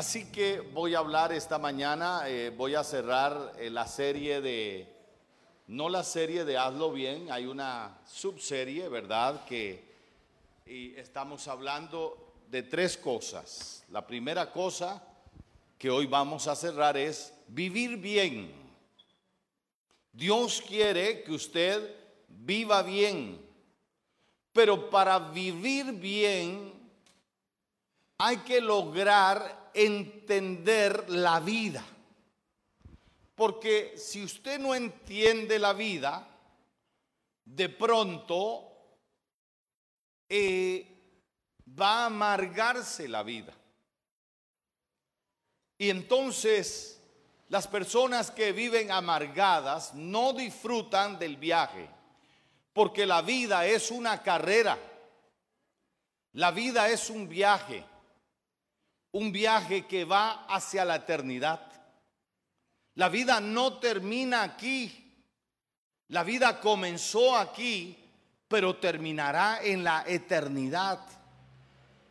Así que voy a hablar esta mañana, eh, voy a cerrar eh, la serie de, no la serie de Hazlo Bien, hay una subserie, ¿verdad? Que estamos hablando de tres cosas. La primera cosa que hoy vamos a cerrar es vivir bien. Dios quiere que usted viva bien, pero para vivir bien hay que lograr entender la vida. Porque si usted no entiende la vida, de pronto eh, va a amargarse la vida. Y entonces las personas que viven amargadas no disfrutan del viaje, porque la vida es una carrera, la vida es un viaje un viaje que va hacia la eternidad. La vida no termina aquí. La vida comenzó aquí, pero terminará en la eternidad.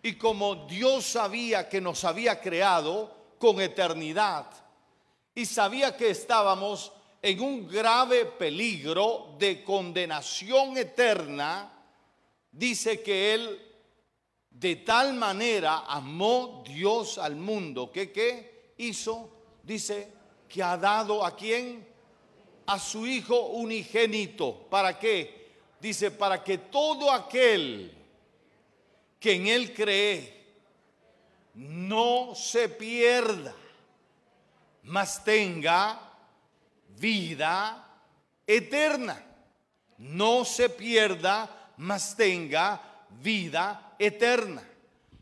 Y como Dios sabía que nos había creado con eternidad y sabía que estábamos en un grave peligro de condenación eterna, dice que Él de tal manera amó Dios al mundo que ¿qué hizo? Dice que ha dado a quién? A su Hijo unigénito. ¿Para qué? Dice, para que todo aquel que en Él cree no se pierda, mas tenga vida eterna. No se pierda, mas tenga vida eterna.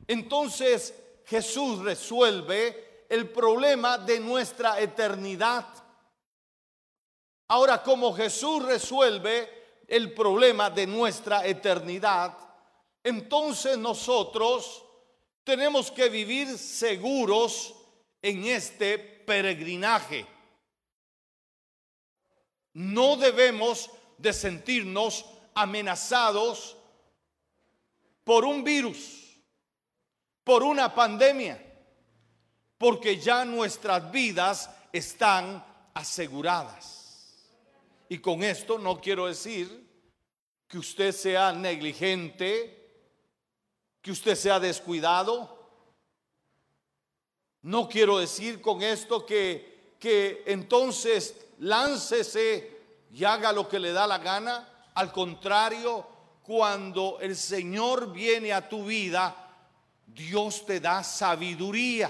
Entonces Jesús resuelve el problema de nuestra eternidad. Ahora, como Jesús resuelve el problema de nuestra eternidad, entonces nosotros tenemos que vivir seguros en este peregrinaje. No debemos de sentirnos amenazados por un virus, por una pandemia, porque ya nuestras vidas están aseguradas. Y con esto no quiero decir que usted sea negligente, que usted sea descuidado. No quiero decir con esto que, que entonces láncese y haga lo que le da la gana. Al contrario, cuando el Señor viene a tu vida, Dios te da sabiduría,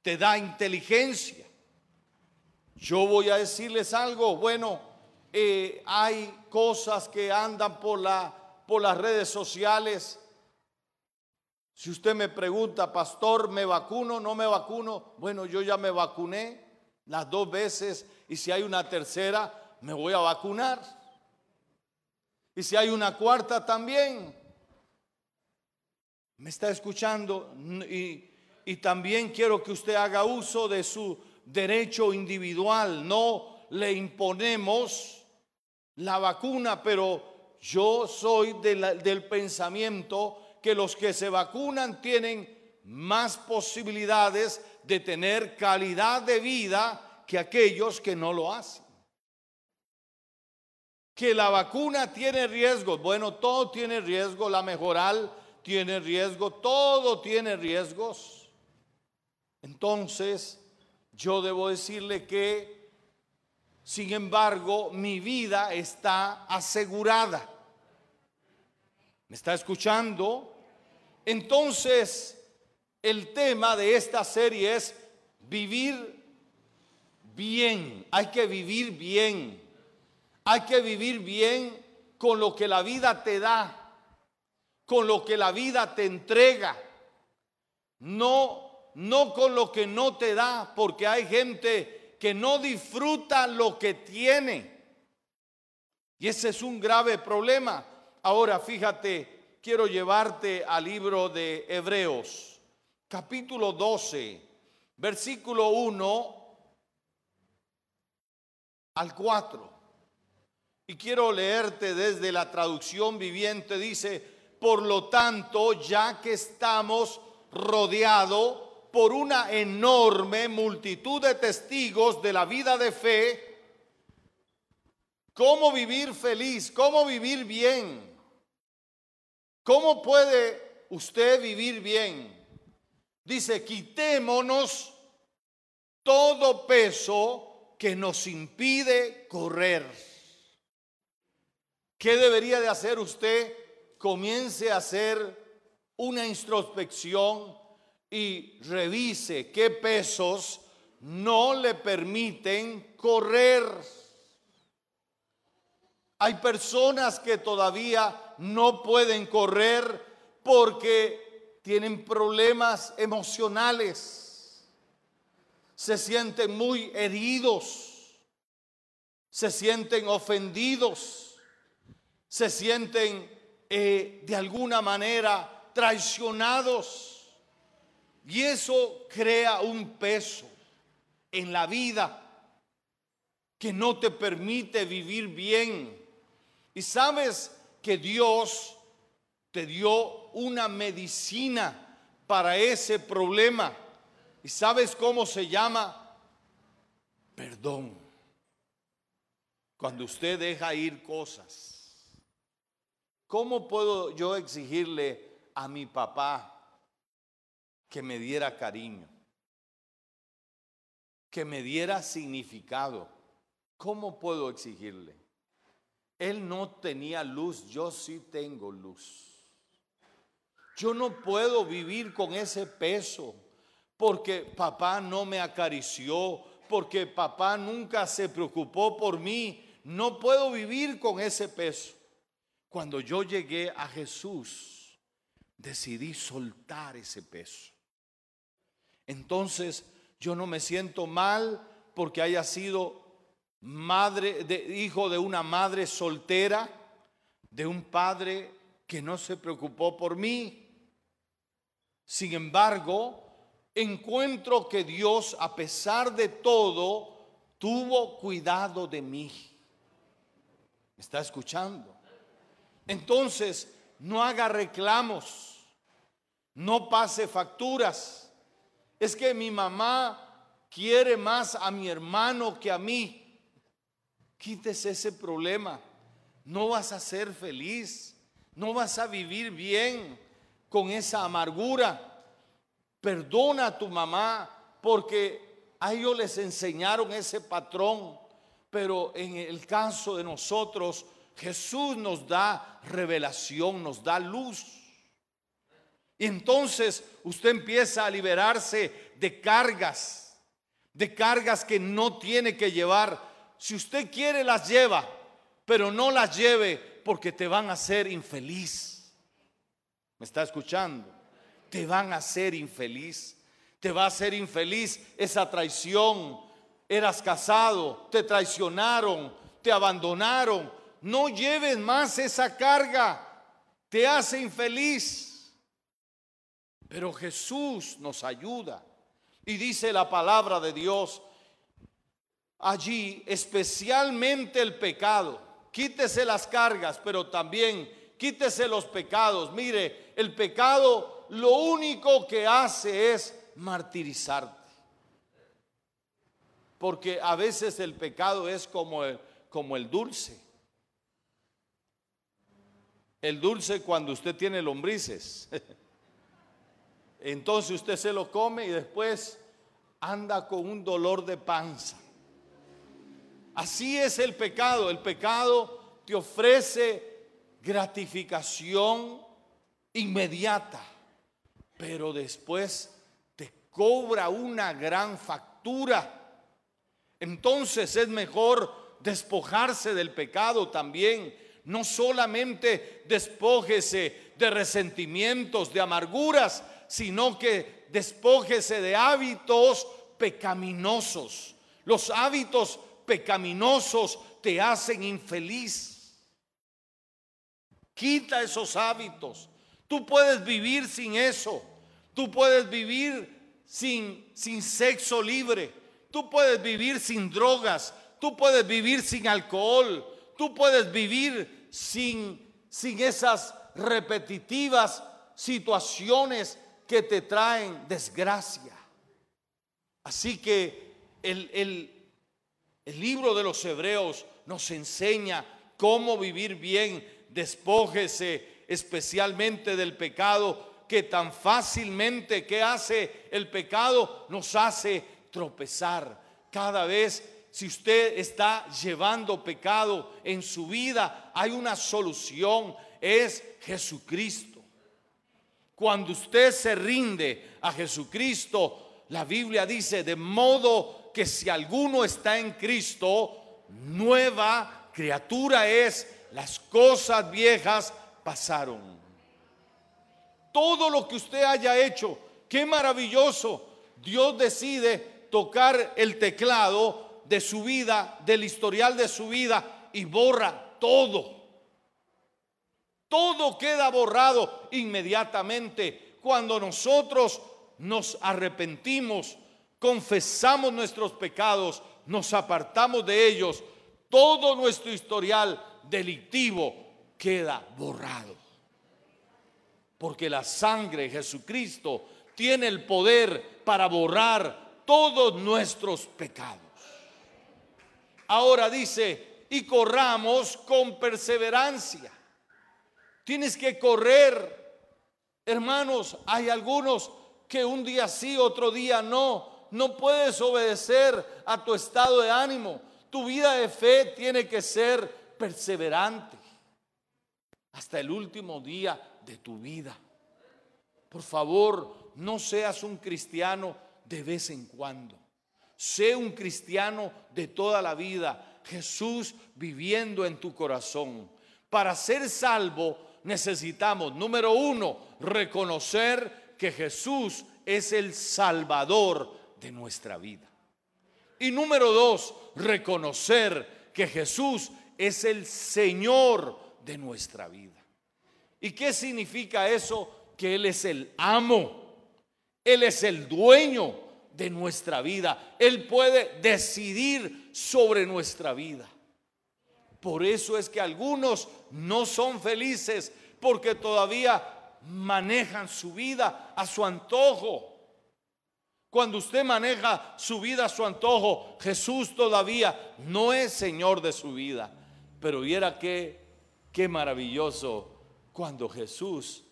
te da inteligencia. Yo voy a decirles algo, bueno, eh, hay cosas que andan por, la, por las redes sociales. Si usted me pregunta, pastor, ¿me vacuno? ¿No me vacuno? Bueno, yo ya me vacuné las dos veces y si hay una tercera, me voy a vacunar. Y si hay una cuarta también. ¿Me está escuchando? Y, también quiero que usted haga uso de su derecho individual. No le imponemos la vacuna, pero yo soy del pensamiento que los que se vacunan tienen más posibilidades de tener calidad de vida que aquellos que no lo hacen que la vacuna tiene riesgos. Bueno, todo tiene riesgo, la mejoral tiene riesgo, todo tiene riesgos. Entonces, yo debo decirle que, sin embargo, mi vida está asegurada. ¿Me está escuchando? Entonces, el tema de esta serie es vivir bien. Hay que vivir bien. Hay que vivir bien con lo que la vida te da, con lo que la vida te entrega. No, no con lo que no te da, porque hay gente que no disfruta lo que tiene. Y ese es un grave problema. Ahora fíjate, quiero llevarte al libro de Hebreos, capítulo 12, versículo 1 al 4. Y quiero leerte desde la traducción viviente, dice, por lo tanto, ya que estamos rodeados por una enorme multitud de testigos de la vida de fe, cómo vivir feliz, cómo vivir bien. ¿Cómo puede usted vivir bien? Dice, quitémonos todo peso que nos impide correr. ¿Qué debería de hacer usted? Comience a hacer una introspección y revise qué pesos no le permiten correr. Hay personas que todavía no pueden correr porque tienen problemas emocionales, se sienten muy heridos, se sienten ofendidos, se sienten eh, de alguna manera traicionados. Y eso crea un peso en la vida que no te permite vivir bien. Y sabes que Dios te dio una medicina para ese problema. ¿Y sabes cómo se llama? Perdón. Cuando usted deja ir cosas. ¿Cómo puedo yo exigirle a mi papá que me diera cariño, que me diera significado. ¿Cómo puedo exigirle? Él no tenía luz, yo sí tengo luz. Yo no puedo vivir con ese peso porque papá no me acarició, porque papá nunca se preocupó por mí. No puedo vivir con ese peso. Cuando yo llegué a Jesús, decidí soltar ese peso entonces yo no me siento mal porque haya sido madre de hijo de una madre soltera, de un padre que no se preocupó por mí. Sin embargo, encuentro que Dios, a pesar de todo, tuvo cuidado de mí. ¿Me está escuchando? Entonces, no haga reclamos, no pase facturas es que mi mamá quiere más a mi hermano que a mí. Quítese ese problema. No vas a ser feliz. No vas a vivir bien con esa amargura. Perdona a tu mamá porque a ellos les enseñaron ese patrón. Pero en el caso de nosotros, Jesús nos da revelación, nos da luz. Y entonces usted empieza a liberarse de cargas, de cargas que no tiene que llevar. Si usted quiere las lleva, pero no las lleve porque te van a hacer infeliz. ¿Me está escuchando? Te van a hacer infeliz. Te va a hacer infeliz esa traición. Eras casado, te traicionaron, te abandonaron. No lleves más esa carga. Te hace infeliz. Pero Jesús nos ayuda. Y dice la palabra de Dios allí, especialmente el pecado. Quítese las cargas, pero también quítese los pecados. Mire, el pecado lo único que hace es martirizarte. Porque a veces el pecado es como el, como el dulce. El dulce cuando usted tiene lombrices. Entonces usted se lo come y después anda con un dolor de panza. Así es el pecado. El pecado te ofrece gratificación inmediata, pero después te cobra una gran factura. Entonces es mejor despojarse del pecado también. No solamente despójese de resentimientos, de amarguras, sino que despójese de hábitos pecaminosos. Los hábitos pecaminosos te hacen infeliz. Quita esos hábitos. Tú puedes vivir sin eso. Tú puedes vivir sin, sin sexo libre. Tú puedes vivir sin drogas. Tú puedes vivir sin alcohol. Tú puedes vivir sin, sin esas repetitivas situaciones que te traen desgracia. Así que el, el libro de los Hebreos nos enseña cómo vivir bien. Despójese especialmente del pecado que tan fácilmente que hace el pecado nos hace tropezar. Cada vez si usted está llevando pecado en su vida, hay una solución, es Jesucristo. Cuando usted se rinde a Jesucristo, la Biblia dice, de modo que si alguno está en Cristo, nueva criatura es, las cosas viejas pasaron. Todo lo que usted haya hecho, qué maravilloso. Dios decide tocar el teclado de su vida, del historial de su vida y borra todo. Todo queda borrado inmediatamente cuando nosotros nos arrepentimos confesamos nuestros pecados, nos apartamos de ellos, todo nuestro historial delictivo queda borrado. Porque la sangre de Jesucristo tiene el poder para borrar todos nuestros pecados. Ahora dice, y corramos con perseverancia. Tienes que correr. Hermanos, hay algunos que un día sí, otro día no no puedes obedecer a tu estado de ánimo. Tu vida de fe tiene que ser perseverante hasta el último día de tu vida. Por favor, no seas un cristiano de vez en cuando. Sé un cristiano de toda la vida. Jesús viviendo en tu corazón. Para ser salvo necesitamos, número uno, reconocer que Jesús es el Salvador de nuestra vida. Y número dos, reconocer que Jesús es el Señor de nuestra vida. ¿Y qué significa eso? Que Él es el amo, Él es el dueño de nuestra vida. Él puede decidir sobre nuestra vida. Por eso es que algunos no son felices porque todavía manejan su vida a su antojo. Cuando usted maneja su vida a su antojo, Jesús todavía no es Señor de su vida. Pero viera qué, qué maravilloso cuando Jesús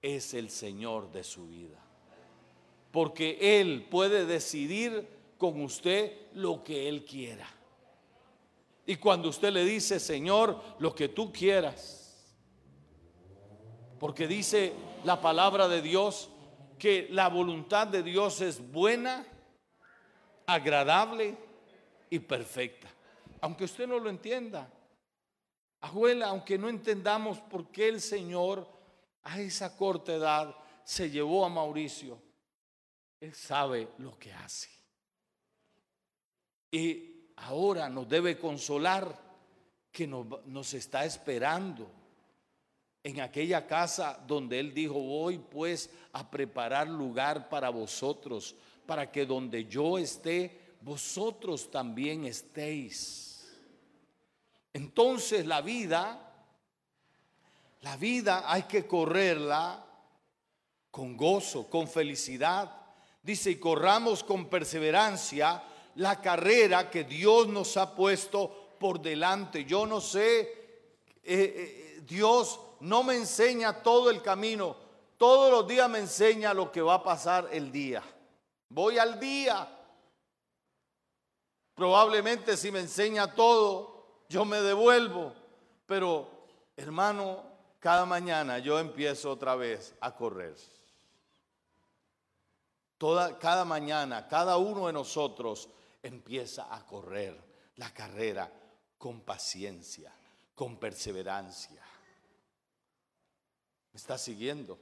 es el Señor de su vida. Porque Él puede decidir con usted lo que Él quiera. Y cuando usted le dice, Señor, lo que tú quieras, porque dice la palabra de Dios, que la voluntad de Dios es buena, agradable y perfecta. Aunque usted no lo entienda. Abuela, aunque no entendamos por qué el Señor a esa corta edad se llevó a Mauricio, Él sabe lo que hace. Y ahora nos debe consolar que nos, nos está esperando en aquella casa donde él dijo, voy pues a preparar lugar para vosotros, para que donde yo esté, vosotros también estéis. Entonces la vida, la vida hay que correrla con gozo, con felicidad. Dice, y corramos con perseverancia la carrera que Dios nos ha puesto por delante. Yo no sé, eh, eh, Dios no me enseña todo el camino. Todos los días me enseña lo que va a pasar el día. Voy al día. Probablemente si me enseña todo, yo me devuelvo. Pero, hermano, cada mañana yo empiezo otra vez a correr. Toda, cada mañana, cada uno de nosotros empieza a correr la carrera con paciencia, con perseverancia está siguiendo?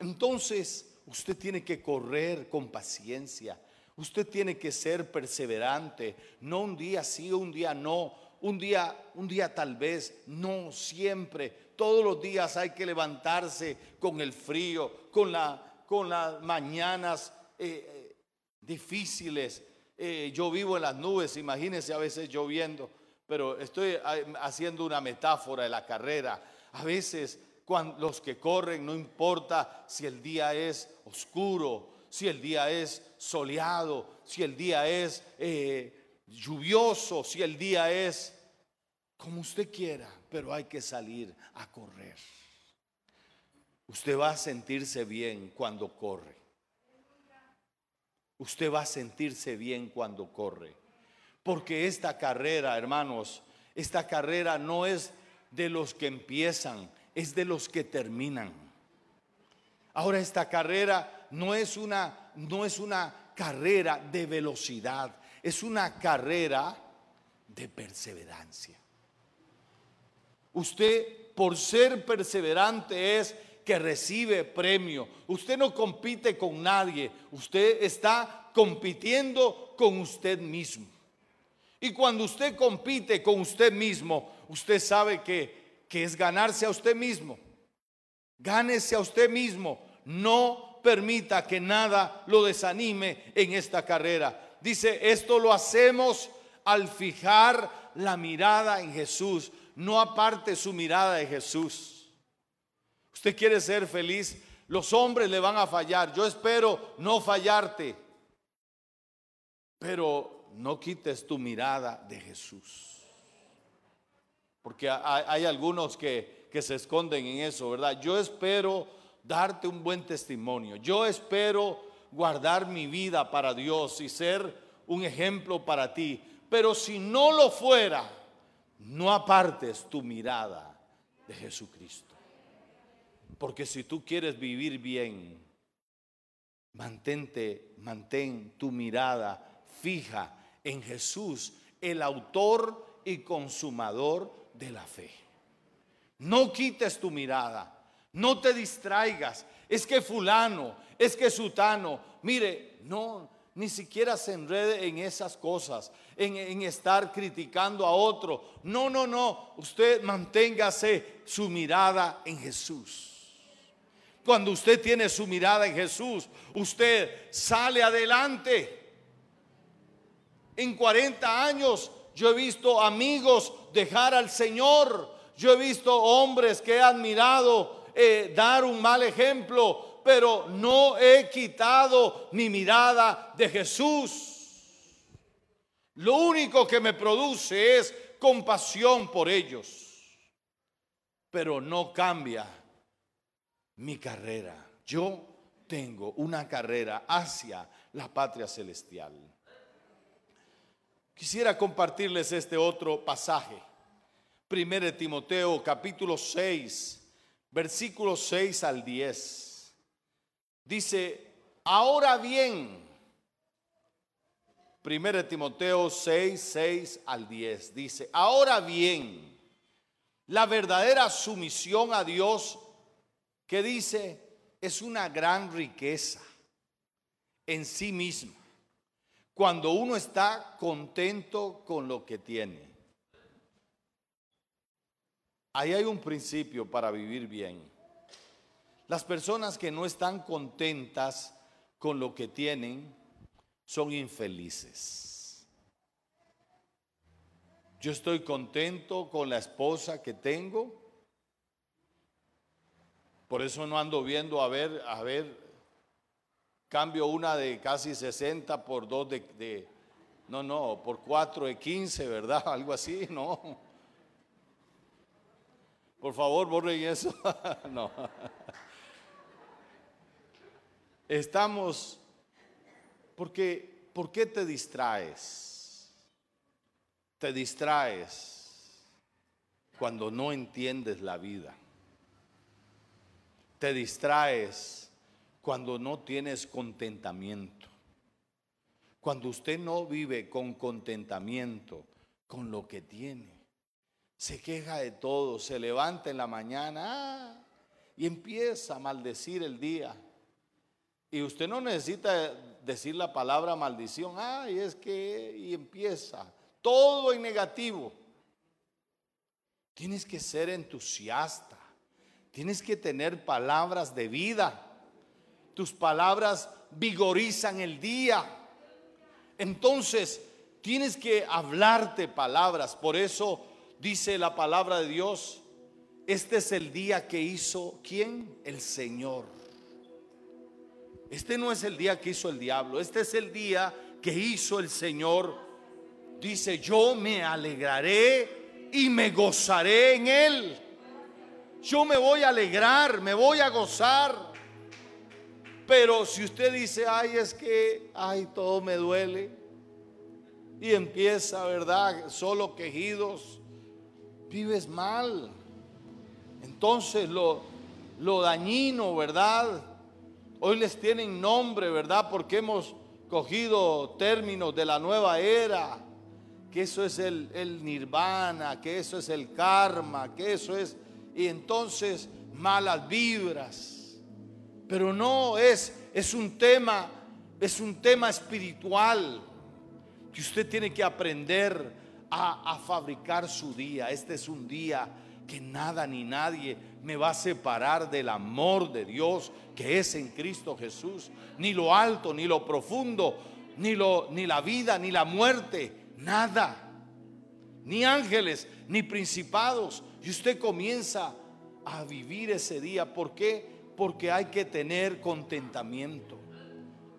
Entonces, usted tiene que correr con paciencia. Usted tiene que ser perseverante, no un día sí, un día no, un día, un día tal vez, no siempre. Todos los días hay que levantarse con el frío, con, la, con las mañanas eh, eh, difíciles. Eh, yo vivo en las nubes, imagínense a veces lloviendo, pero estoy haciendo una metáfora de la carrera. A veces cuando los que corren, no importa si el día es oscuro, si el día es soleado, si el día es lluvioso, si el día es como usted quiera, pero hay que salir a correr. Usted va a sentirse bien cuando corre. Usted va a sentirse bien cuando corre. Porque esta carrera, hermanos, esta carrera no es de los que empiezan, es de los que terminan. Ahora esta carrera no es una no es una carrera de velocidad, es una carrera de perseverancia. Usted por ser perseverante es que recibe premio. Usted no compite con nadie, usted está compitiendo con usted mismo. Y cuando usted compite con usted mismo, usted sabe que, que es ganarse a usted mismo. Gánese a usted mismo. No permita que nada lo desanime en esta carrera. Dice, esto lo hacemos al fijar la mirada en Jesús. No aparte su mirada de Jesús. Usted quiere ser feliz. Los hombres le van a fallar. Yo espero no fallarte. Pero no quites tu mirada de Jesús. Porque hay, algunos que, que se esconden en eso, ¿verdad? Yo espero darte un buen testimonio. Yo espero guardar mi vida para Dios y ser un ejemplo para ti. Pero si no lo fuera, no apartes tu mirada de Jesucristo. Porque si tú quieres vivir bien, mantente, mantén tu mirada fija en Jesús, el autor y consumador de la fe. No quites tu mirada, no te distraigas. Es que fulano, es que sutano, mire, no, ni siquiera se enrede en esas cosas, en, en, estar criticando a otro. No, no, no, usted manténgase su mirada en Jesús. Cuando usted tiene su mirada en Jesús, usted sale adelante. En 40 años yo he visto amigos dejar al Señor. Yo he visto hombres que he admirado eh, dar un mal ejemplo, pero no he quitado mi mirada de Jesús. Lo único que me produce es compasión por ellos, pero no cambia mi carrera. Yo tengo una carrera hacia la patria celestial. Quisiera compartirles este otro pasaje. 1 Timoteo capítulo 6, versículos 6 al 10. Dice, ahora bien, 1 Timoteo 6, 6 al 10, dice, ahora bien, la verdadera sumisión a Dios, que dice, es una gran riqueza en sí misma cuando uno está contento con lo que tiene. Ahí hay un principio para vivir bien. Las personas que no están contentas con lo que tienen son infelices. Yo estoy contento con la esposa que tengo. Por eso no ando viendo a ver, a ver Cambio una de casi 60 por dos de, no, no, por cuatro de 15, ¿verdad? Algo así, no. Por favor, borren eso. no. Estamos, porque, ¿por qué te distraes? Te distraes cuando no entiendes la vida. Te distraes cuando no tienes contentamiento. Cuando usted no vive con contentamiento con lo que tiene. Se queja de todo, se levanta en la mañana ah, y empieza a maldecir el día. Y usted no necesita decir la palabra maldición, ay, es que, y empieza todo en negativo. Tienes que ser entusiasta, tienes que tener palabras de vida. Tus palabras vigorizan el día. Entonces, tienes que hablarte palabras. Por eso dice la palabra de Dios, este es el día que hizo, ¿quién? El Señor. Este no es el día que hizo el diablo, este es el día que hizo el Señor. Dice, yo me alegraré y me gozaré en él. Yo me voy a alegrar, me voy a gozar. Pero si usted dice, ay, es que, ay, todo me duele. Y empieza, ¿verdad? Solo quejidos. Vives mal. Entonces lo, lo dañino, ¿verdad? Hoy les tienen nombre, ¿verdad? Porque hemos cogido términos de la nueva era, que eso es el, el nirvana, que eso es el karma, que eso es, y entonces malas vibras. Pero no es, es un tema, es un tema espiritual que usted tiene que aprender a, a fabricar su día. Este es un día que nada ni nadie me va a separar del amor de Dios que es en Cristo Jesús. Ni lo alto, ni lo profundo, ni, lo, ni la vida, ni la muerte, nada. Ni ángeles, ni principados. Y usted comienza a vivir ese día. ¿Por qué? Porque hay que tener contentamiento.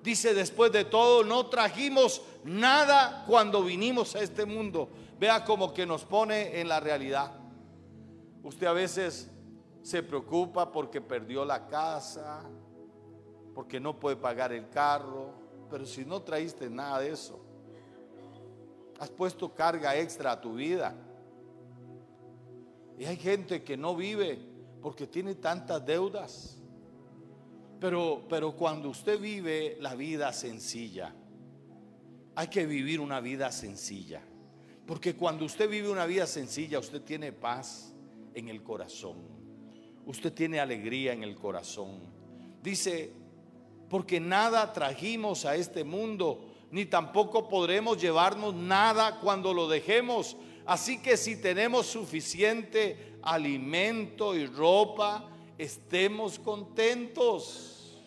Dice después de todo, no trajimos nada cuando vinimos a este mundo. Vea como que nos pone en la realidad. Usted a veces se preocupa porque perdió la casa, porque no puede pagar el carro, pero si no traíste nada de eso, has puesto carga extra a tu vida. Y hay gente que no vive porque tiene tantas deudas. Pero, pero cuando usted vive la vida sencilla, hay que vivir una vida sencilla. Porque cuando usted vive una vida sencilla, usted tiene paz en el corazón. Usted tiene alegría en el corazón. Dice, porque nada trajimos a este mundo, ni tampoco podremos llevarnos nada cuando lo dejemos. Así que si tenemos suficiente alimento y ropa, estemos contentos.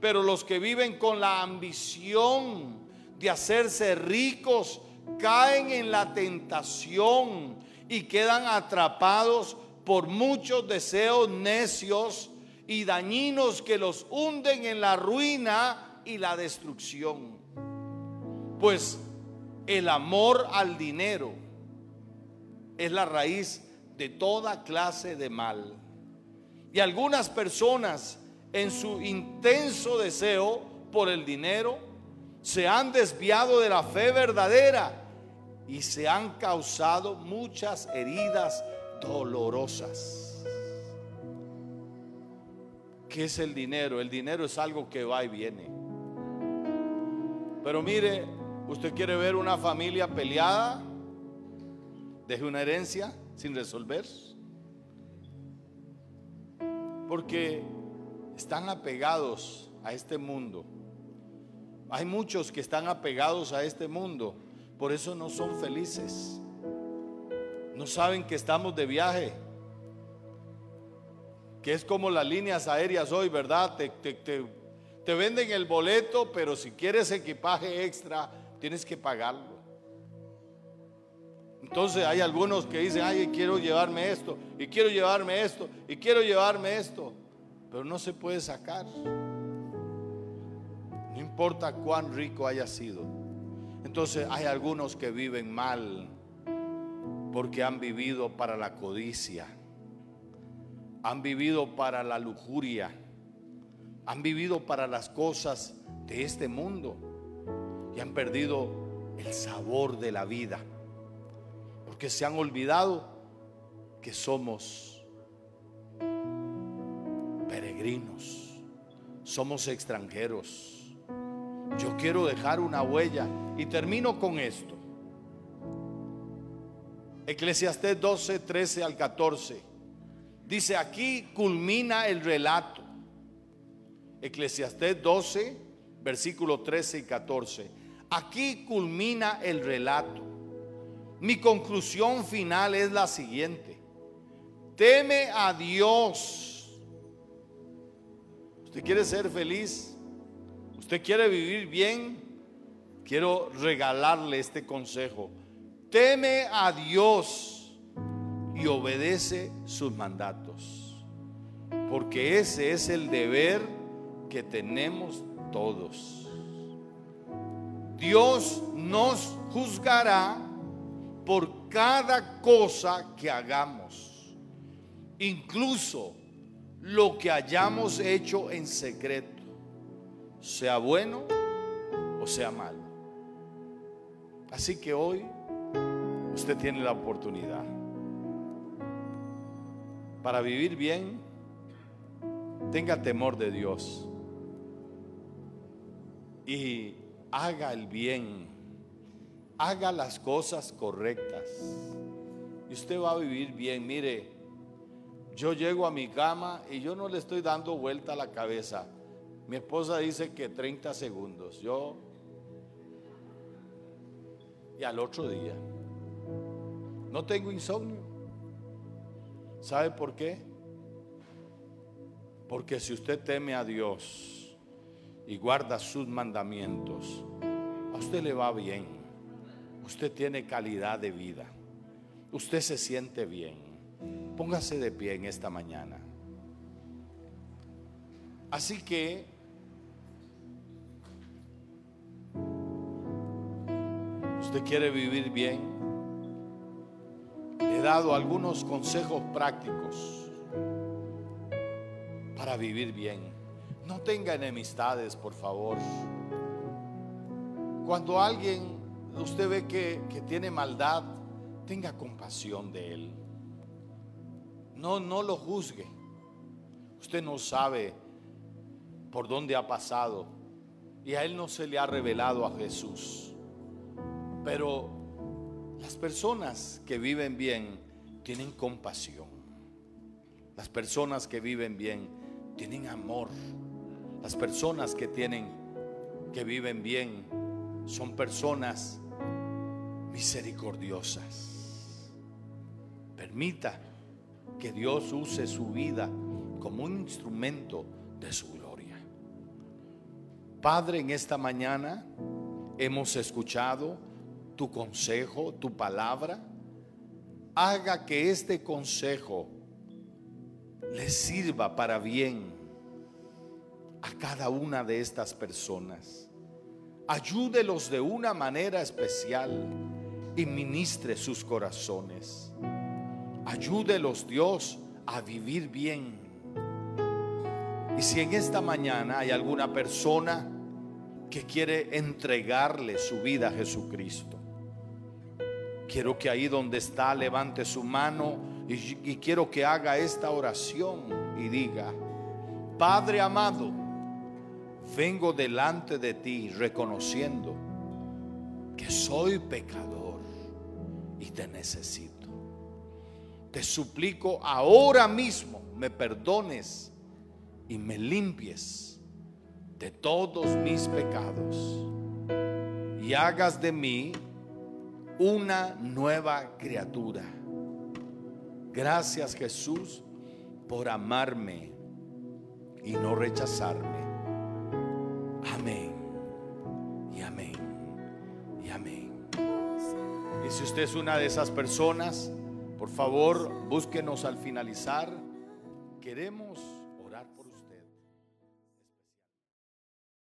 Pero los que viven con la ambición de hacerse ricos, caen en la tentación y quedan atrapados por muchos deseos necios y dañinos que los hunden en la ruina y la destrucción. Pues el amor al dinero es la raíz de toda clase de mal. Y algunas personas en su intenso deseo por el dinero se han desviado de la fe verdadera y se han causado muchas heridas dolorosas. ¿Qué es el dinero? El dinero es algo que va y viene. Pero mire, usted quiere ver una familia peleada, deje una herencia sin resolver. Porque están apegados a este mundo. Hay muchos que están apegados a este mundo, por eso no son felices. No saben que estamos de viaje. Que es como las líneas aéreas hoy, ¿verdad? Te, te, venden el boleto, pero si quieres equipaje extra, tienes que pagarlo. Entonces hay algunos que dicen, ay, quiero llevarme esto, y quiero llevarme esto, y quiero llevarme esto, pero no se puede sacar. No importa cuán rico haya sido. Entonces hay algunos que viven mal porque han vivido para la codicia, han vivido para la lujuria, han vivido para las cosas de este mundo y han perdido el sabor de la vida, porque se han olvidado que somos peregrinos, somos extranjeros. Yo quiero dejar una huella y termino con esto. Eclesiastés 12, 13 al 14. Dice, aquí culmina el relato. Eclesiastés 12, versículo 13 y 14. Aquí culmina el relato. Mi conclusión final es la siguiente. Teme a Dios. ¿Usted quiere ser feliz? ¿Usted quiere vivir bien? Quiero regalarle este consejo teme a Dios y obedece sus mandatos. Porque ese es el deber que tenemos todos. Dios nos juzgará por cada cosa que hagamos, incluso lo que hayamos hecho en secreto, sea bueno o sea malo. Así que hoy usted tiene la oportunidad para vivir bien, tenga temor de Dios y haga el bien, haga las cosas correctas. Y usted va a vivir bien. Mire, yo llego a mi cama y yo no le estoy dando vuelta a la cabeza. Mi esposa dice que 30 segundos. Yo y al otro día no tengo insomnio. ¿Sabe por qué? Porque si usted teme a Dios y guarda sus mandamientos, a usted le va bien. Usted tiene calidad de vida. Usted se siente bien. Póngase de pie en esta mañana. Así que usted quiere vivir bien. Le he dado algunos consejos prácticos para vivir bien. No tenga enemistades, por favor. Cuando alguien usted ve que, que tiene maldad, tenga compasión de él. No, no lo juzgue. Usted no sabe por dónde ha pasado y a él no se le ha revelado a Jesús. Pero las personas que viven bien tienen compasión. Las personas que viven bien tienen amor. Las personas que tienen que viven bien son personas misericordiosas. Permita que Dios use su vida como un instrumento de su gloria. Padre, en esta mañana hemos escuchado tu consejo, tu palabra. Haga que este consejo le sirva para bien a cada una de estas personas. Ayúdelos de una manera especial y ministre sus corazones. Ayúdelos Dios a vivir bien. Y si en esta mañana hay alguna persona que quiere entregarle su vida a Jesucristo, quiero que ahí donde está levante su mano y, y quiero que haga esta oración y diga, Padre amado, vengo delante de ti reconociendo que soy pecador y te necesito. Te suplico ahora mismo me perdones y me limpies de todos mis pecados y hagas de mí una nueva criatura. Gracias Jesús por amarme y no rechazarme. Si usted es una de esas personas, por favor, búsquenos al finalizar. Queremos